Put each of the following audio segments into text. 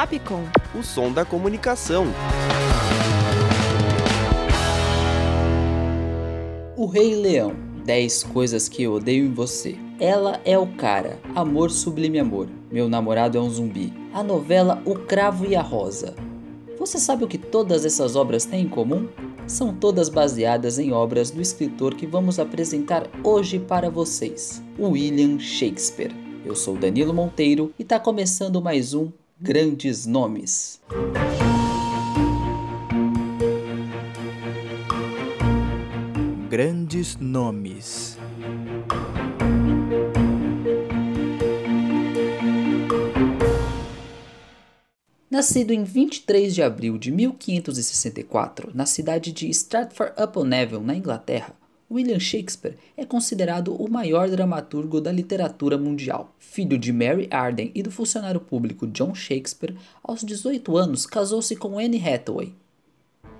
Fapcom. O som da comunicação. O Rei Leão. 10 coisas que eu odeio em você. Ela é o cara. Amor sublime amor. Meu namorado é um zumbi. A novela O Cravo e a Rosa. Você sabe o que todas essas obras têm em comum? São todas baseadas em obras do escritor que vamos apresentar hoje para vocês, William Shakespeare. Eu sou Danilo Monteiro e está começando mais um Grandes Nomes. Grandes Nomes. Nascido em 23 de abril de 1564 na cidade de Stratford-upon-Avon, na Inglaterra, William Shakespeare é considerado o maior dramaturgo da literatura mundial. Filho de Mary Arden e do funcionário público John Shakespeare, aos 18 anos casou-se com Anne Hathaway,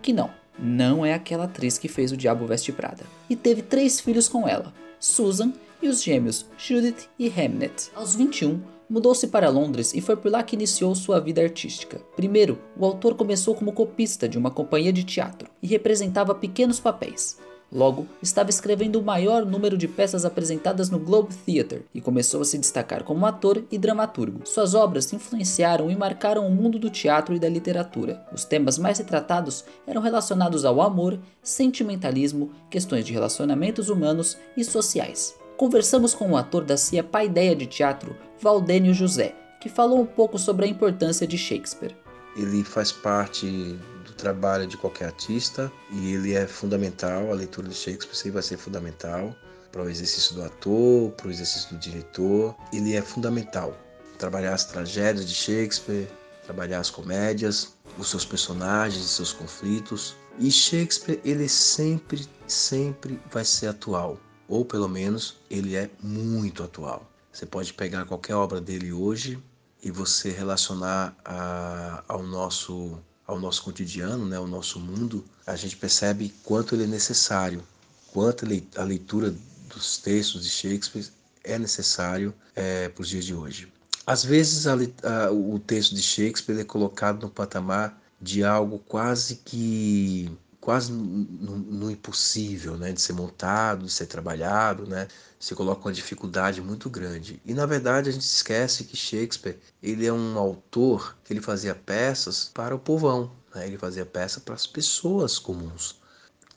que não, não é aquela atriz que fez O Diabo Veste Prada, e teve três filhos com ela, Susan e os gêmeos Judith e Hamnet. Aos 21, mudou-se para Londres e foi por lá que iniciou sua vida artística. Primeiro, o autor começou como copista de uma companhia de teatro e representava pequenos papéis. Logo, estava escrevendo o maior número de peças apresentadas no Globe Theatre e começou a se destacar como ator e dramaturgo. Suas obras influenciaram e marcaram o mundo do teatro e da literatura. Os temas mais retratados eram relacionados ao amor, sentimentalismo, questões de relacionamentos humanos e sociais. Conversamos com o ator da CIA Paideia de Teatro, Valdênio José, que falou um pouco sobre a importância de Shakespeare. Ele faz parte trabalho de qualquer artista e ele é fundamental, a leitura de Shakespeare sempre vai ser fundamental para o exercício do ator, para o exercício do diretor. Ele é fundamental. Trabalhar as tragédias de Shakespeare, trabalhar as comédias, os seus personagens, os seus conflitos. E Shakespeare, ele sempre, sempre vai ser atual ou pelo menos ele é muito atual. Você pode pegar qualquer obra dele hoje e você relacionar a, ao nosso ao nosso cotidiano, né, ao nosso mundo, a gente percebe quanto ele é necessário, quanto a leitura dos textos de Shakespeare é necessário é, para os dias de hoje. Às vezes a, a, o texto de Shakespeare é colocado no patamar de algo quase que quase no, no, impossível, né, de ser montado, de ser trabalhado, né, se coloca uma dificuldade muito grande. E na verdade a gente esquece que Shakespeare ele é um autor que ele fazia peças para o povão, né, ele fazia peças para as pessoas comuns.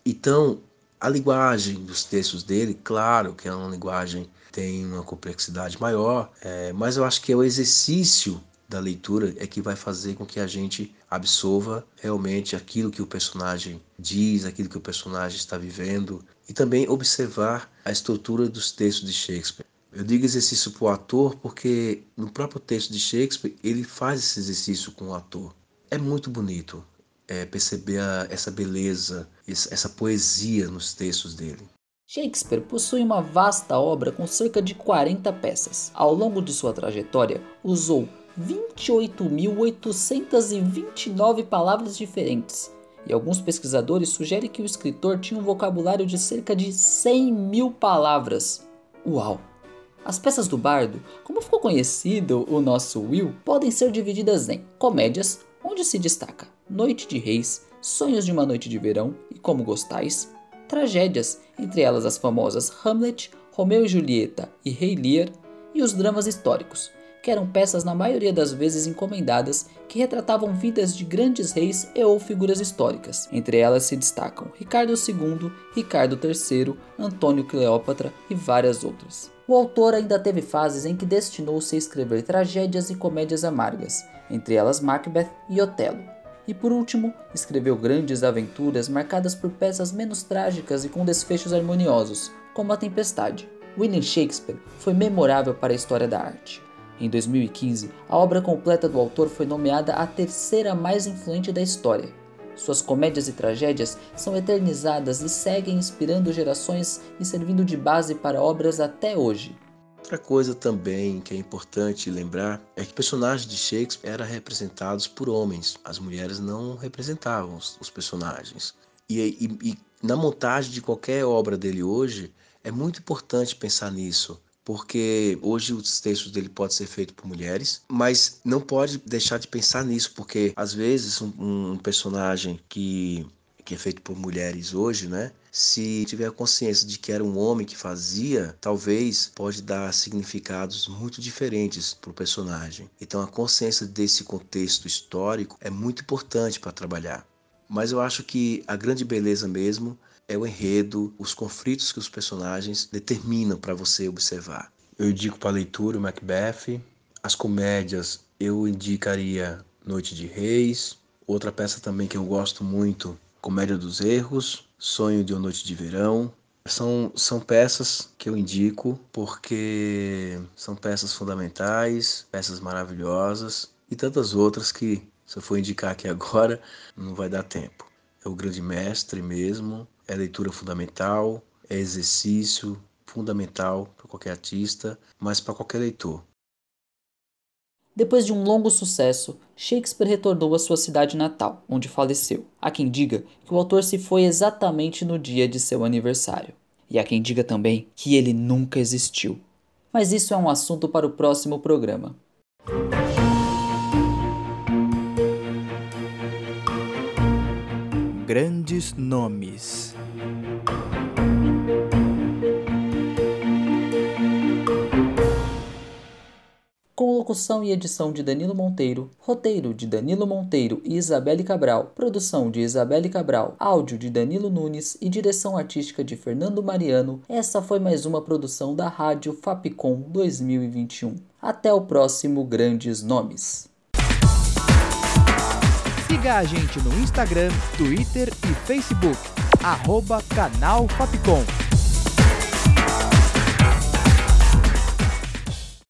Então a linguagem dos textos dele, claro que é uma linguagem tem uma complexidade maior, é, mas eu acho que é o exercício da leitura é que vai fazer com que a gente absorva realmente aquilo que o personagem diz, aquilo que o personagem está vivendo e também observar a estrutura dos textos de Shakespeare. Eu digo exercício para o ator porque no próprio texto de Shakespeare ele faz esse exercício com o ator. É muito bonito é, perceber a, essa beleza, essa poesia nos textos dele. Shakespeare possui uma vasta obra com cerca de 40 peças. Ao longo de sua trajetória, usou 28.829 palavras diferentes, e alguns pesquisadores sugerem que o escritor tinha um vocabulário de cerca de 100 mil palavras. Uau! As peças do bardo, como ficou conhecido o nosso Will, podem ser divididas em comédias, onde se destaca Noite de Reis, Sonhos de uma Noite de Verão e Como Gostais, tragédias, entre elas as famosas Hamlet, Romeu e Julieta e Rei Lear, e os dramas históricos, que eram peças na maioria das vezes encomendadas que retratavam vidas de grandes reis e ou figuras históricas. Entre elas se destacam Ricardo II, Ricardo III, Antônio Cleópatra e várias outras. O autor ainda teve fases em que destinou-se a escrever tragédias e comédias amargas, entre elas Macbeth e Otelo. E por último, escreveu grandes aventuras marcadas por peças menos trágicas e com desfechos harmoniosos, como A Tempestade. William Shakespeare foi memorável para a história da arte. Em 2015, a obra completa do autor foi nomeada a terceira mais influente da história. Suas comédias e tragédias são eternizadas e seguem inspirando gerações e servindo de base para obras até hoje. Outra coisa também que é importante lembrar é que personagens de Shakespeare eram representados por homens. As mulheres não representavam os, personagens. E, e, e na montagem de qualquer obra dele hoje, é muito importante pensar nisso porque hoje os textos dele podem ser feitos por mulheres, mas não pode deixar de pensar nisso, porque às vezes um, um personagem que que é feito por mulheres hoje, né? Se tiver consciência de que era um homem que fazia, talvez pode dar significados muito diferentes para o personagem. Então a consciência desse contexto histórico é muito importante para trabalhar. Mas eu acho que a grande beleza mesmo é o enredo, os conflitos que os personagens determinam para você observar. Eu indico para leitura o Macbeth, as comédias eu indicaria Noite de Reis, outra peça também que eu gosto muito Comédia dos Erros, Sonho de uma Noite de Verão. São, são peças que eu indico porque são peças fundamentais, peças maravilhosas e tantas outras que, se eu for indicar aqui agora, não vai dar tempo. É o grande mestre mesmo, é leitura fundamental, é exercício fundamental para qualquer artista, mas para qualquer leitor. Depois de um longo sucesso, Shakespeare retornou à sua cidade natal, onde faleceu. Há quem diga que o autor se foi exatamente no dia de seu aniversário. E há quem diga também que ele nunca existiu. Mas isso é um assunto para o próximo programa. Grandes nomes. Com locução e edição de Danilo Monteiro, roteiro de Danilo Monteiro e Isabelle Cabral, produção de Isabelle Cabral, áudio de Danilo Nunes e direção artística de Fernando Mariano, essa foi mais uma produção da Rádio Fapcom 2021. Até o próximo Grandes Nomes. Siga a gente no Instagram, Twitter e Facebook, arroba canal Fapcom.